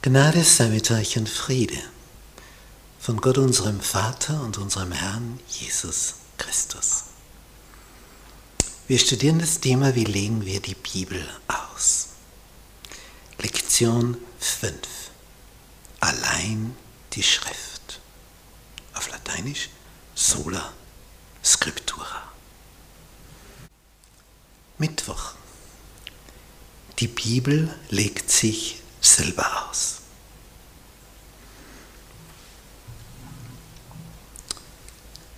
Gnade sei mit euch und Friede von Gott unserem Vater und unserem Herrn Jesus Christus. Wir studieren das Thema, wie legen wir die Bibel aus. Lektion 5. Allein die Schrift. Auf Lateinisch sola scriptura. Mittwoch. Die Bibel legt sich selber aus.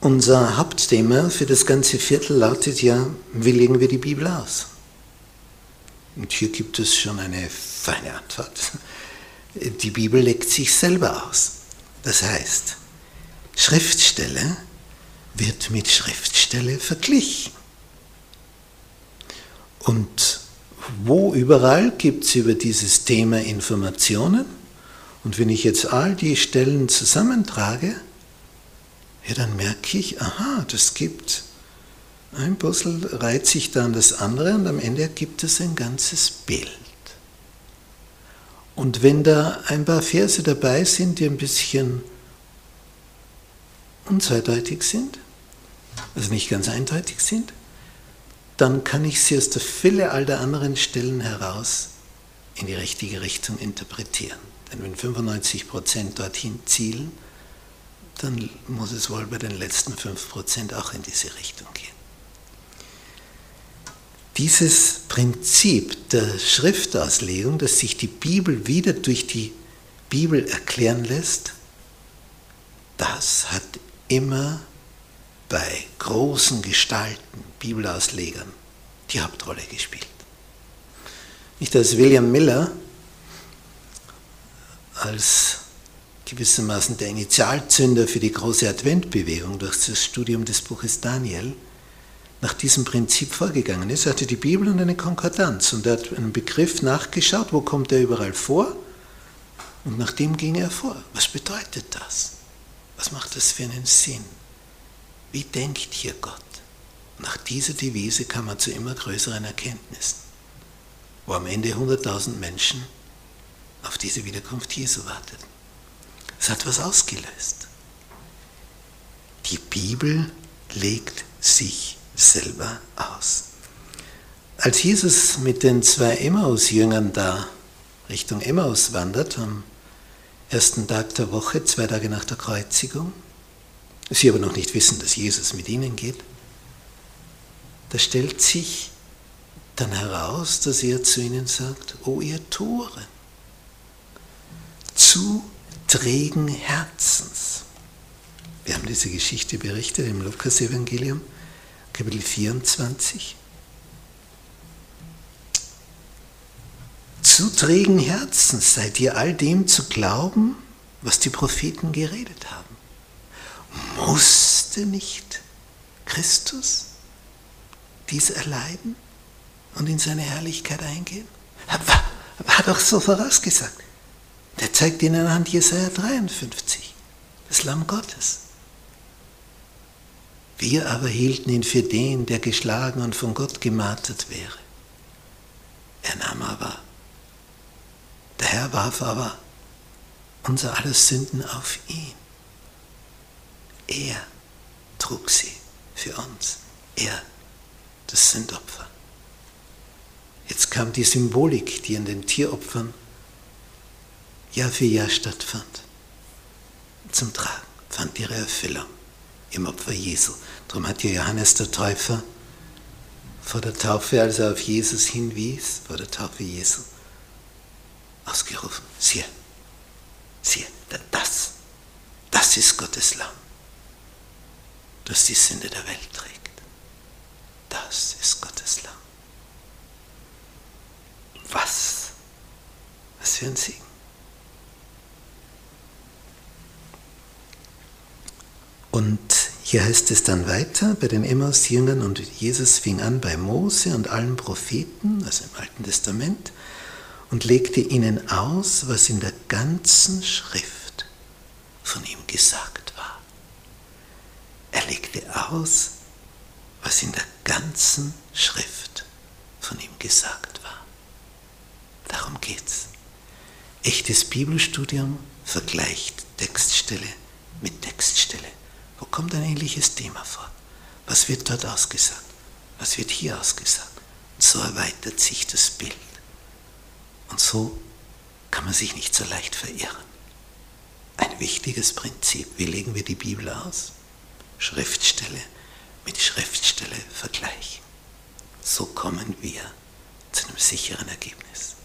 Unser Hauptthema für das ganze Viertel lautet ja, wie legen wir die Bibel aus? Und hier gibt es schon eine feine Antwort. Die Bibel legt sich selber aus. Das heißt, Schriftstelle wird mit Schriftstelle verglichen. Und wo überall gibt es über dieses Thema Informationen? Und wenn ich jetzt all die Stellen zusammentrage, ja, dann merke ich, aha, das gibt ein Puzzle, reiht sich dann das andere und am Ende ergibt es ein ganzes Bild. Und wenn da ein paar Verse dabei sind, die ein bisschen unzweideutig sind, also nicht ganz eindeutig sind, dann kann ich sie aus der Fülle all der anderen Stellen heraus in die richtige Richtung interpretieren. Denn wenn 95% dorthin zielen, dann muss es wohl bei den letzten 5% auch in diese Richtung gehen. Dieses Prinzip der Schriftauslegung, dass sich die Bibel wieder durch die Bibel erklären lässt, das hat immer bei großen Gestalten, Bibelauslegern, die Hauptrolle gespielt. Nicht als William Miller, als gewissermaßen der Initialzünder für die große Adventbewegung durch das Studium des Buches Daniel, nach diesem Prinzip vorgegangen ist. Er hatte die Bibel und eine Konkordanz und er hat einen Begriff nachgeschaut, wo kommt er überall vor und nach dem ging er vor. Was bedeutet das? Was macht das für einen Sinn? Wie denkt hier Gott? Nach dieser Devise kam man zu immer größeren Erkenntnissen, wo am Ende 100.000 Menschen auf diese Wiederkunft Jesu warteten. Es hat was ausgelöst. Die Bibel legt sich selber aus. Als Jesus mit den zwei Emmaus-Jüngern da Richtung Emmaus wandert, am ersten Tag der Woche, zwei Tage nach der Kreuzigung, sie aber noch nicht wissen, dass Jesus mit ihnen geht, da stellt sich dann heraus, dass er zu ihnen sagt, O ihr Tore, zu trägen Herzens. Wir haben diese Geschichte berichtet im Lukas-Evangelium, Kapitel 24. Zu trägen Herzens seid ihr all dem zu glauben, was die Propheten geredet haben. Musste nicht Christus dies erleiden und in seine Herrlichkeit eingehen? War, war doch so vorausgesagt. Der zeigt ihnen anhand Jesaja 53, das Lamm Gottes. Wir aber hielten ihn für den, der geschlagen und von Gott gemartert wäre. Er nahm aber, der Herr warf aber unser alles Sünden auf ihn. Er trug sie für uns. Er, das Sündopfer. Jetzt kam die Symbolik, die an den Tieropfern Jahr für Jahr stattfand, zum Tragen, fand ihre Erfüllung im Opfer Jesu. Darum hat ja Johannes der Täufer vor der Taufe, als er auf Jesus hinwies, vor der Taufe Jesu, ausgerufen, siehe, siehe, das, das ist Gottes Lamm, das die Sünde der Welt trägt. Das ist Gottes Lamm. Was? Was für ein Segen. Und hier heißt es dann weiter bei den Emmaus-Jüngern und Jesus fing an bei Mose und allen Propheten, also im Alten Testament, und legte ihnen aus, was in der ganzen Schrift von ihm gesagt war. Er legte aus, was in der ganzen Schrift von ihm gesagt war. Darum geht's. Echtes Bibelstudium vergleicht Textstelle mit Textstelle. Wo kommt ein ähnliches Thema vor? Was wird dort ausgesagt? Was wird hier ausgesagt? Und so erweitert sich das Bild. Und so kann man sich nicht so leicht verirren. Ein wichtiges Prinzip. Wie legen wir die Bibel aus? Schriftstelle mit Schriftstelle vergleichen. So kommen wir zu einem sicheren Ergebnis.